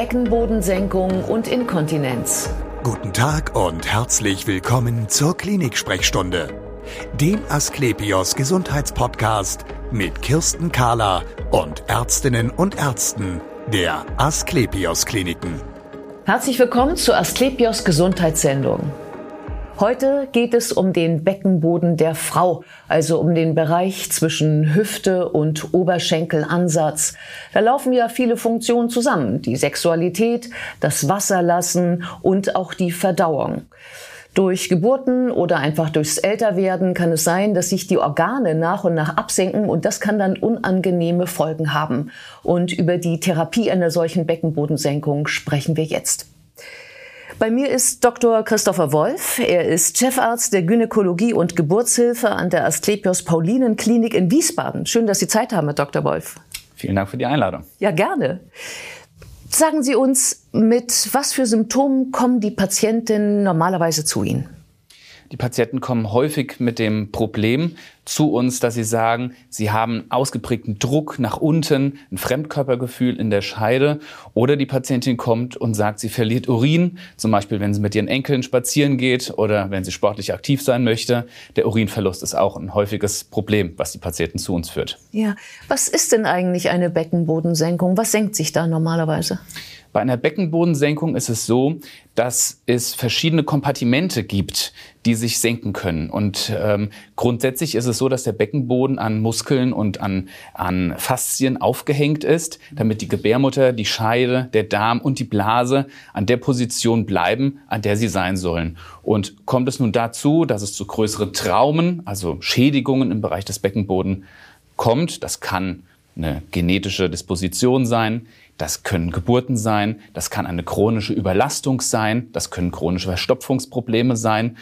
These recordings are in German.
Beckenbodensenkung und Inkontinenz. Guten Tag und herzlich willkommen zur Klinik-Sprechstunde, dem Asklepios Gesundheitspodcast mit Kirsten Kahler und Ärztinnen und Ärzten der Asklepios Kliniken. Herzlich willkommen zur Asklepios Gesundheitssendung. Heute geht es um den Beckenboden der Frau, also um den Bereich zwischen Hüfte und Oberschenkelansatz. Da laufen ja viele Funktionen zusammen. Die Sexualität, das Wasserlassen und auch die Verdauung. Durch Geburten oder einfach durchs Älterwerden kann es sein, dass sich die Organe nach und nach absenken und das kann dann unangenehme Folgen haben. Und über die Therapie einer solchen Beckenbodensenkung sprechen wir jetzt. Bei mir ist Dr. Christopher Wolf. Er ist Chefarzt der Gynäkologie und Geburtshilfe an der Asklepios Paulinen Klinik in Wiesbaden. Schön, dass Sie Zeit haben, Herr Dr. Wolf. Vielen Dank für die Einladung. Ja, gerne. Sagen Sie uns, mit was für Symptomen kommen die Patientinnen normalerweise zu Ihnen? Die Patienten kommen häufig mit dem Problem zu uns, dass sie sagen, sie haben ausgeprägten Druck nach unten, ein Fremdkörpergefühl in der Scheide. Oder die Patientin kommt und sagt, sie verliert Urin, zum Beispiel wenn sie mit ihren Enkeln spazieren geht oder wenn sie sportlich aktiv sein möchte. Der Urinverlust ist auch ein häufiges Problem, was die Patienten zu uns führt. Ja, was ist denn eigentlich eine Beckenbodensenkung? Was senkt sich da normalerweise? Bei einer Beckenbodensenkung ist es so, dass es verschiedene Kompartimente gibt, die sich senken können. Und ähm, grundsätzlich ist es so, dass der Beckenboden an Muskeln und an, an Faszien aufgehängt ist, damit die Gebärmutter, die Scheide, der Darm und die Blase an der Position bleiben, an der sie sein sollen. Und kommt es nun dazu, dass es zu größeren Traumen, also Schädigungen im Bereich des Beckenbodens kommt, das kann eine genetische Disposition sein, das können Geburten sein, das kann eine chronische Überlastung sein, das können chronische Verstopfungsprobleme sein.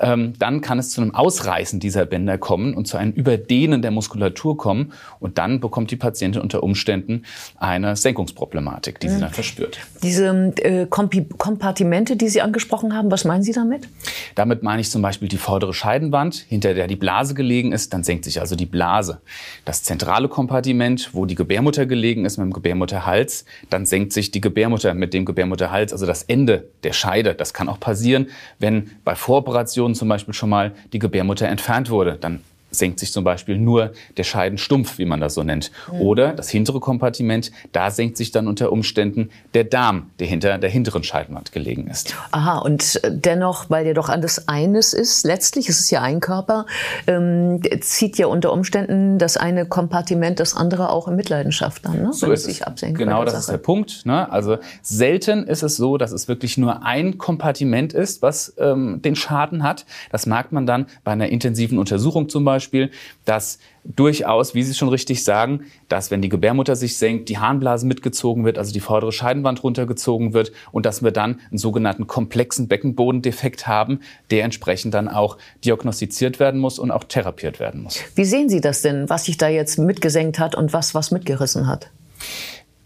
Ähm, dann kann es zu einem Ausreißen dieser Bänder kommen und zu einem Überdehnen der Muskulatur kommen. Und dann bekommt die Patientin unter Umständen eine Senkungsproblematik, die sie dann verspürt. Diese äh, Kompartimente, die Sie angesprochen haben, was meinen Sie damit? Damit meine ich zum Beispiel die vordere Scheidenwand, hinter der die Blase gelegen ist. Dann senkt sich also die Blase. Das zentrale Kompartiment, wo die Gebärmutter gelegen ist, mit dem Gebärmutterhals, dann senkt sich die Gebärmutter mit dem Gebärmutterhals, also das Ende der Scheide. Das kann auch passieren, wenn bei Voroperationen zum Beispiel schon mal die Gebärmutter entfernt wurde. Dann senkt sich zum Beispiel nur der Scheidenstumpf, wie man das so nennt. Mhm. Oder das hintere Kompartiment, da senkt sich dann unter Umständen der Darm, der hinter der hinteren Scheidenwand gelegen ist. Aha, und dennoch, weil der doch alles eines ist, letztlich ist es ja ein Körper, ähm, zieht ja unter Umständen das eine Kompartiment das andere auch in Mitleidenschaft dann, ne? so wenn es sich absenkt. Genau, das Sache. ist der Punkt. Ne? Also selten ist es so, dass es wirklich nur ein Kompartiment ist, was ähm, den Schaden hat. Das merkt man dann bei einer intensiven Untersuchung zum Beispiel Beispiel, dass durchaus, wie Sie schon richtig sagen, dass wenn die Gebärmutter sich senkt, die Harnblase mitgezogen wird, also die vordere Scheidenwand runtergezogen wird und dass wir dann einen sogenannten komplexen Beckenbodendefekt haben, der entsprechend dann auch diagnostiziert werden muss und auch therapiert werden muss. Wie sehen Sie das denn, was sich da jetzt mitgesenkt hat und was was mitgerissen hat?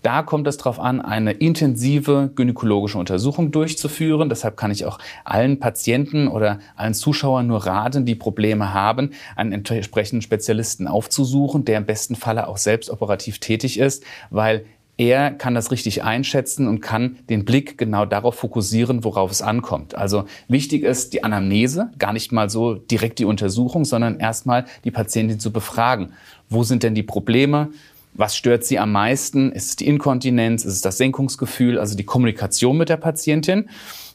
Da kommt es darauf an, eine intensive gynäkologische Untersuchung durchzuführen. Deshalb kann ich auch allen Patienten oder allen Zuschauern nur raten, die Probleme haben, einen entsprechenden Spezialisten aufzusuchen, der im besten Falle auch selbst operativ tätig ist, weil er kann das richtig einschätzen und kann den Blick genau darauf fokussieren, worauf es ankommt. Also wichtig ist die Anamnese, gar nicht mal so direkt die Untersuchung, sondern erstmal die Patientin zu befragen. Wo sind denn die Probleme? Was stört sie am meisten? Ist es die Inkontinenz? Ist es das Senkungsgefühl? Also die Kommunikation mit der Patientin.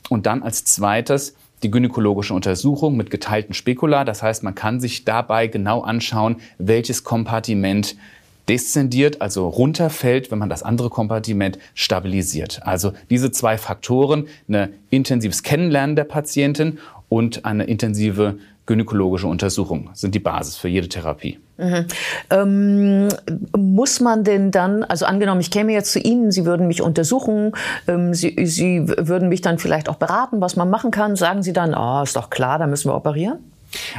Und dann als zweites die gynäkologische Untersuchung mit geteilten Spekula. Das heißt, man kann sich dabei genau anschauen, welches Kompartiment deszendiert, also runterfällt, wenn man das andere Kompartiment stabilisiert. Also diese zwei Faktoren, ein intensives Kennenlernen der Patientin und eine intensive gynäkologische Untersuchung sind die Basis für jede Therapie. Mhm. Ähm, muss man denn dann, also angenommen, ich käme jetzt zu Ihnen, Sie würden mich untersuchen, ähm, Sie, Sie würden mich dann vielleicht auch beraten, was man machen kann, sagen Sie dann, oh, ist doch klar, da müssen wir operieren?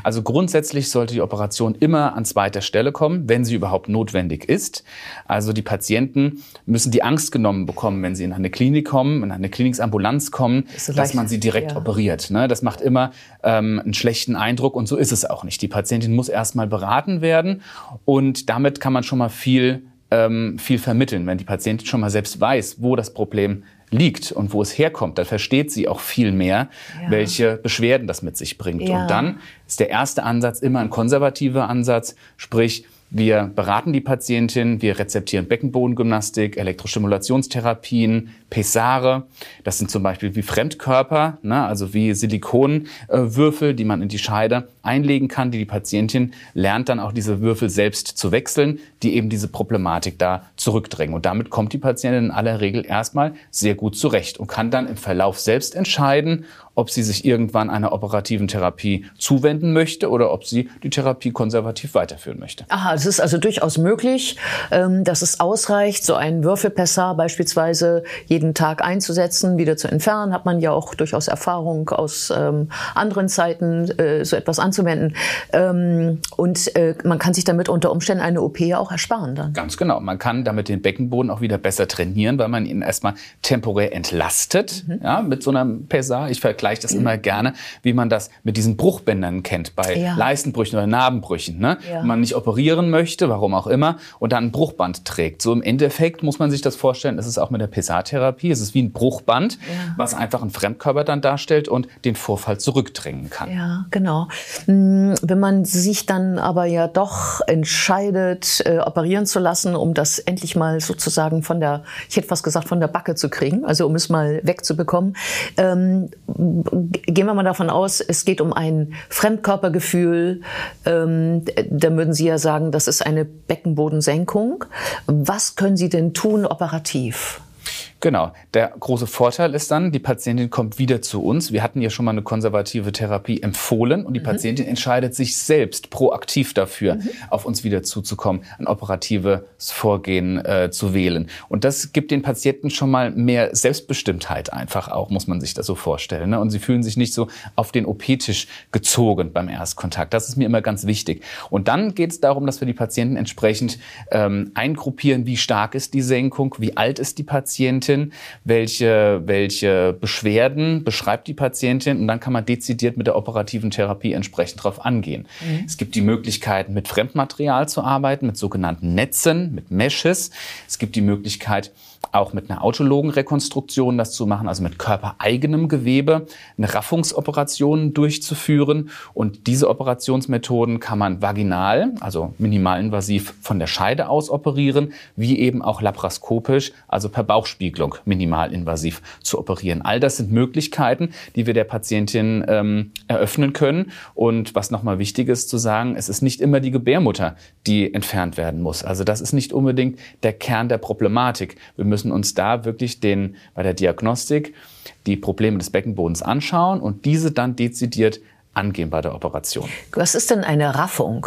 Also grundsätzlich sollte die Operation immer an zweiter Stelle kommen, wenn sie überhaupt notwendig ist. Also die Patienten müssen die Angst genommen bekommen, wenn sie in eine Klinik kommen, in eine Kliniksambulanz kommen, das dass man sie direkt ja. operiert. Ne? Das macht immer ähm, einen schlechten Eindruck und so ist es auch nicht. Die Patientin muss erstmal beraten werden und damit kann man schon mal viel ähm, viel vermitteln. Wenn die Patientin schon mal selbst weiß, wo das Problem liegt und wo es herkommt, dann versteht sie auch viel mehr, ja. welche Beschwerden das mit sich bringt. Ja. Und dann ist der erste Ansatz immer ein konservativer Ansatz, sprich, wir beraten die Patientin, wir rezeptieren Beckenbodengymnastik, Elektrostimulationstherapien, Pesare. Das sind zum Beispiel wie Fremdkörper, ne, also wie Silikonwürfel, die man in die Scheide einlegen kann. Die die Patientin lernt dann auch diese Würfel selbst zu wechseln, die eben diese Problematik da zurückdrängen. Und damit kommt die Patientin in aller Regel erstmal sehr gut zurecht und kann dann im Verlauf selbst entscheiden, ob sie sich irgendwann einer operativen Therapie zuwenden möchte oder ob sie die Therapie konservativ weiterführen möchte. Aha, es ist also durchaus möglich, ähm, dass es ausreicht, so einen Würfelpessar beispielsweise jeden Tag einzusetzen, wieder zu entfernen. Hat man ja auch durchaus Erfahrung aus ähm, anderen Zeiten, äh, so etwas anzuwenden. Ähm, und äh, man kann sich damit unter Umständen eine OP auch ersparen dann. Ganz genau. Man kann damit den Beckenboden auch wieder besser trainieren, weil man ihn erstmal temporär entlastet mhm. ja, mit so einem Pessar. Ich vergleiche das immer gerne, wie man das mit diesen Bruchbändern kennt, bei ja. Leistenbrüchen oder Narbenbrüchen. Ne? Ja. Wenn man nicht operieren möchte, warum auch immer, und dann ein Bruchband trägt. So im Endeffekt muss man sich das vorstellen, es ist auch mit der PSA-Therapie, es ist wie ein Bruchband, ja. was einfach einen Fremdkörper dann darstellt und den Vorfall zurückdrängen kann. Ja, genau. Hm, wenn man sich dann aber ja doch entscheidet, äh, operieren zu lassen, um das endlich mal sozusagen von der, ich hätte fast gesagt, von der Backe zu kriegen, also um es mal wegzubekommen, ähm, gehen wir mal davon aus, es geht um ein Fremdkörpergefühl. Ähm, da würden Sie ja sagen, das ist eine Beckenbodensenkung. Was können Sie denn tun operativ? Genau. Der große Vorteil ist dann, die Patientin kommt wieder zu uns. Wir hatten ja schon mal eine konservative Therapie empfohlen und die mhm. Patientin entscheidet sich selbst proaktiv dafür, mhm. auf uns wieder zuzukommen, ein operatives Vorgehen äh, zu wählen. Und das gibt den Patienten schon mal mehr Selbstbestimmtheit einfach auch, muss man sich das so vorstellen. Ne? Und sie fühlen sich nicht so auf den OP-Tisch gezogen beim Erstkontakt. Das ist mir immer ganz wichtig. Und dann geht es darum, dass wir die Patienten entsprechend ähm, eingruppieren, wie stark ist die Senkung, wie alt ist die Patientin, Patientin, welche, welche Beschwerden beschreibt die Patientin und dann kann man dezidiert mit der operativen Therapie entsprechend darauf angehen. Mhm. Es gibt die Möglichkeit, mit Fremdmaterial zu arbeiten, mit sogenannten Netzen, mit Meshes. Es gibt die Möglichkeit, auch mit einer autologen Rekonstruktion das zu machen, also mit körpereigenem Gewebe, eine Raffungsoperation durchzuführen. Und diese Operationsmethoden kann man vaginal, also minimalinvasiv von der Scheide aus operieren, wie eben auch laparoskopisch, also per Bauchspiegelung minimalinvasiv zu operieren. All das sind Möglichkeiten, die wir der Patientin ähm, eröffnen können. Und was nochmal wichtig ist zu sagen, es ist nicht immer die Gebärmutter, die entfernt werden muss. Also das ist nicht unbedingt der Kern der Problematik. Wir müssen müssen uns da wirklich den, bei der Diagnostik die Probleme des Beckenbodens anschauen und diese dann dezidiert angehen bei der Operation. Was ist denn eine Raffung?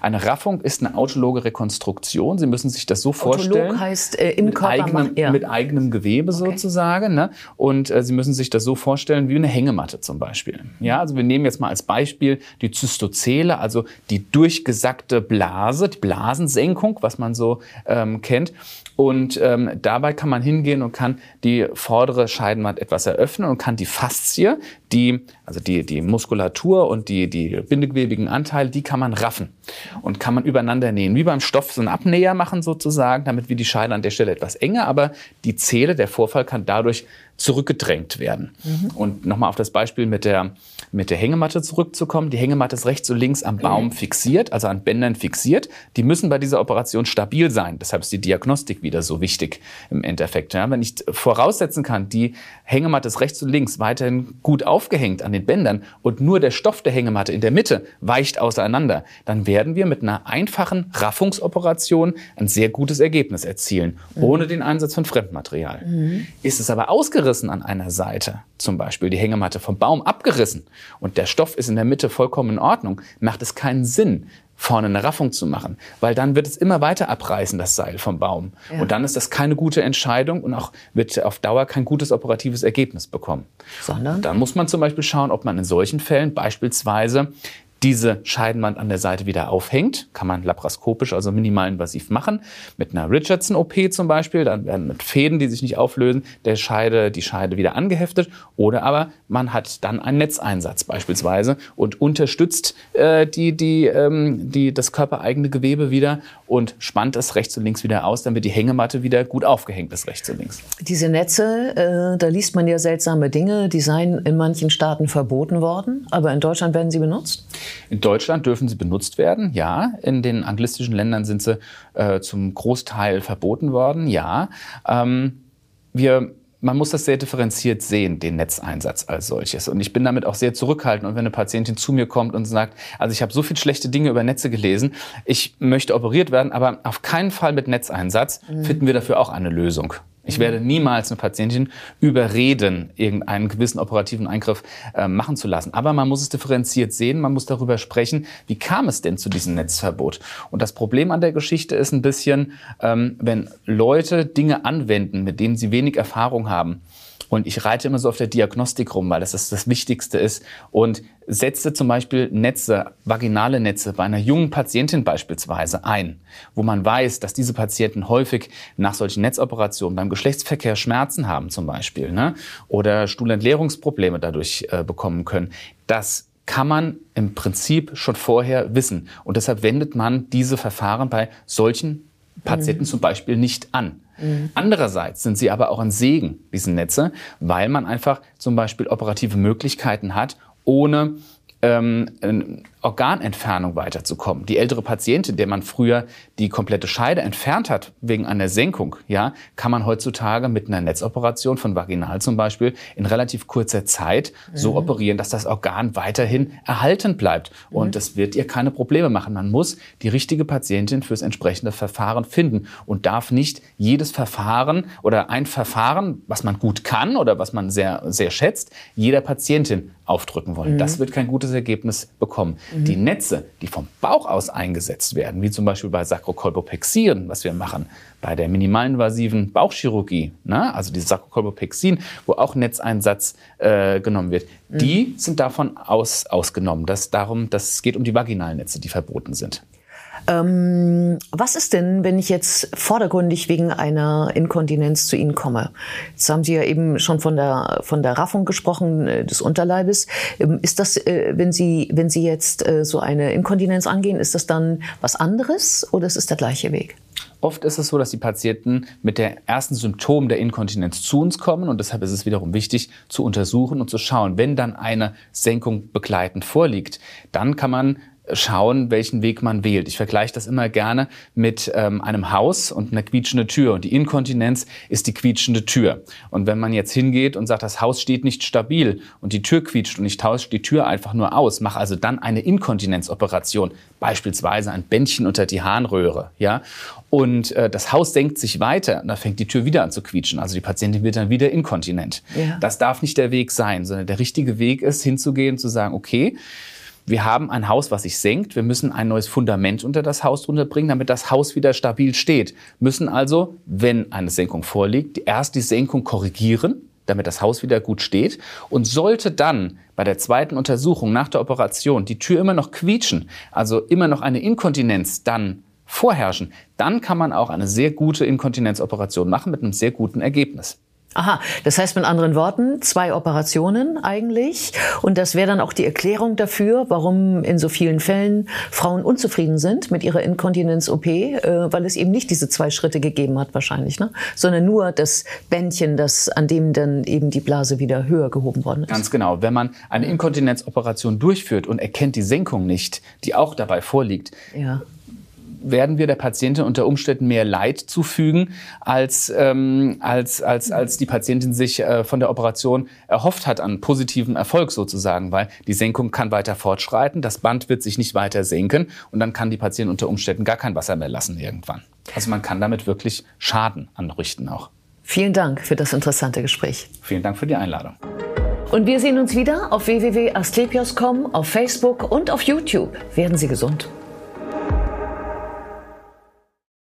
Eine Raffung ist eine autologe Rekonstruktion. Sie müssen sich das so vorstellen. Autolog heißt äh, im mit Körper eigenem, ja. mit eigenem Gewebe okay. sozusagen. Ne? Und äh, Sie müssen sich das so vorstellen wie eine Hängematte zum Beispiel. Ja, also wir nehmen jetzt mal als Beispiel die Zystozele, also die durchgesackte Blase, die Blasensenkung, was man so ähm, kennt. Und ähm, dabei kann man hingehen und kann die vordere Scheidenwand etwas eröffnen und kann die Faszie, die, also die, die Muskulatur und die, die bindegewebigen Anteile, die kann man raffen und kann man übereinander nähen. Wie beim Stoff so einen Abnäher machen sozusagen, damit wir die Scheide an der Stelle etwas enger, aber die Zähle, der Vorfall kann dadurch zurückgedrängt werden. Mhm. Und nochmal auf das Beispiel mit der, mit der Hängematte zurückzukommen. Die Hängematte ist rechts und links am Baum fixiert, also an Bändern fixiert. Die müssen bei dieser Operation stabil sein. Deshalb ist die Diagnostik wieder so wichtig im Endeffekt. Ja, wenn ich voraussetzen kann, die Hängematte ist rechts und links weiterhin gut aufgehängt an den Bändern und nur der Stoff der Hängematte in der Mitte weicht auseinander, dann werden wir mit einer einfachen Raffungsoperation ein sehr gutes Ergebnis erzielen, mhm. ohne den Einsatz von Fremdmaterial. Mhm. Ist es aber ausgerichtet, abgerissen an einer Seite, zum Beispiel die Hängematte vom Baum abgerissen und der Stoff ist in der Mitte vollkommen in Ordnung, macht es keinen Sinn, vorne eine Raffung zu machen, weil dann wird es immer weiter abreißen, das Seil vom Baum. Ja. Und dann ist das keine gute Entscheidung und auch wird auf Dauer kein gutes operatives Ergebnis bekommen. Sondern? Dann muss man zum Beispiel schauen, ob man in solchen Fällen beispielsweise diese Scheidenwand an der Seite wieder aufhängt. Kann man laparoskopisch, also minimalinvasiv machen. Mit einer Richardson-OP zum Beispiel. Dann werden mit Fäden, die sich nicht auflösen, der Scheide, die Scheide wieder angeheftet. Oder aber man hat dann einen Netzeinsatz beispielsweise und unterstützt äh, die, die, ähm, die, das körpereigene Gewebe wieder und spannt es rechts und links wieder aus, damit die Hängematte wieder gut aufgehängt ist, rechts und links. Diese Netze, äh, da liest man ja seltsame Dinge. Die seien in manchen Staaten verboten worden, aber in Deutschland werden sie benutzt? In Deutschland dürfen sie benutzt werden, ja. In den anglistischen Ländern sind sie äh, zum Großteil verboten worden, ja. Ähm, wir man muss das sehr differenziert sehen, den Netzeinsatz als solches. Und ich bin damit auch sehr zurückhaltend. Und wenn eine Patientin zu mir kommt und sagt, also ich habe so viele schlechte Dinge über Netze gelesen, ich möchte operiert werden, aber auf keinen Fall mit Netzeinsatz, mhm. finden wir dafür auch eine Lösung. Ich werde niemals eine Patientin überreden, irgendeinen gewissen operativen Eingriff äh, machen zu lassen. Aber man muss es differenziert sehen, man muss darüber sprechen, wie kam es denn zu diesem Netzverbot? Und das Problem an der Geschichte ist ein bisschen, ähm, wenn Leute Dinge anwenden, mit denen sie wenig Erfahrung haben, und ich reite immer so auf der Diagnostik rum, weil das das, das Wichtigste ist. Und setze zum Beispiel Netze, vaginale Netze bei einer jungen Patientin beispielsweise ein, wo man weiß, dass diese Patienten häufig nach solchen Netzoperationen beim Geschlechtsverkehr Schmerzen haben zum Beispiel ne? oder Stuhlentleerungsprobleme dadurch äh, bekommen können. Das kann man im Prinzip schon vorher wissen. Und deshalb wendet man diese Verfahren bei solchen Patienten mhm. zum Beispiel nicht an. Mhm. Andererseits sind sie aber auch ein Segen, diese Netze, weil man einfach zum Beispiel operative Möglichkeiten hat, ohne ähm, Organentfernung weiterzukommen. Die ältere Patientin, der man früher die komplette Scheide entfernt hat wegen einer Senkung, ja, kann man heutzutage mit einer Netzoperation von Vaginal zum Beispiel in relativ kurzer Zeit mhm. so operieren, dass das Organ weiterhin erhalten bleibt. Und mhm. das wird ihr keine Probleme machen. Man muss die richtige Patientin fürs entsprechende Verfahren finden und darf nicht jedes Verfahren oder ein Verfahren, was man gut kann oder was man sehr, sehr schätzt, jeder Patientin aufdrücken wollen. Mhm. Das wird kein gutes Ergebnis bekommen. Mhm. Die Netze, die vom Bauch aus eingesetzt werden, wie zum Beispiel bei Sakrokolpopexien, was wir machen, bei der minimalinvasiven Bauchchirurgie, ne? also die Sakrokolpopexin, wo auch Netzeinsatz äh, genommen wird, mhm. die sind davon aus, ausgenommen. Das, darum, das geht um die Vaginalnetze, die verboten sind. Ähm, was ist denn, wenn ich jetzt vordergründig wegen einer Inkontinenz zu Ihnen komme? Jetzt haben Sie ja eben schon von der, von der Raffung gesprochen äh, des Unterleibes. Ähm, ist das, äh, wenn Sie, wenn Sie jetzt äh, so eine Inkontinenz angehen, ist das dann was anderes oder ist es der gleiche Weg? Oft ist es so, dass die Patienten mit der ersten Symptom der Inkontinenz zu uns kommen und deshalb ist es wiederum wichtig zu untersuchen und zu schauen, wenn dann eine Senkung begleitend vorliegt, dann kann man schauen, welchen Weg man wählt. Ich vergleiche das immer gerne mit ähm, einem Haus und einer quietschenden Tür. Und die Inkontinenz ist die quietschende Tür. Und wenn man jetzt hingeht und sagt, das Haus steht nicht stabil und die Tür quietscht und ich tausche die Tür einfach nur aus, mache also dann eine Inkontinenzoperation, beispielsweise ein Bändchen unter die Harnröhre, ja, und äh, das Haus senkt sich weiter und da fängt die Tür wieder an zu quietschen. Also die Patientin wird dann wieder inkontinent. Ja. Das darf nicht der Weg sein, sondern der richtige Weg ist, hinzugehen und zu sagen, okay, wir haben ein Haus, was sich senkt. Wir müssen ein neues Fundament unter das Haus drunter bringen, damit das Haus wieder stabil steht. Müssen also, wenn eine Senkung vorliegt, erst die Senkung korrigieren, damit das Haus wieder gut steht. Und sollte dann bei der zweiten Untersuchung nach der Operation die Tür immer noch quietschen, also immer noch eine Inkontinenz dann vorherrschen, dann kann man auch eine sehr gute Inkontinenzoperation machen mit einem sehr guten Ergebnis. Aha, das heißt mit anderen Worten, zwei Operationen eigentlich. Und das wäre dann auch die Erklärung dafür, warum in so vielen Fällen Frauen unzufrieden sind mit ihrer Inkontinenz-OP, äh, weil es eben nicht diese zwei Schritte gegeben hat wahrscheinlich, ne? sondern nur das Bändchen, das, an dem dann eben die Blase wieder höher gehoben worden ist. Ganz genau. Wenn man eine Inkontinenzoperation durchführt und erkennt die Senkung nicht, die auch dabei vorliegt, ja werden wir der Patientin unter Umständen mehr Leid zufügen, als, ähm, als, als, als die Patientin sich äh, von der Operation erhofft hat an positiven Erfolg sozusagen, weil die Senkung kann weiter fortschreiten, das Band wird sich nicht weiter senken und dann kann die Patientin unter Umständen gar kein Wasser mehr lassen irgendwann. Also man kann damit wirklich Schaden anrichten auch. Vielen Dank für das interessante Gespräch. Vielen Dank für die Einladung. Und wir sehen uns wieder auf www.asklepios.com, auf Facebook und auf YouTube. Werden Sie gesund.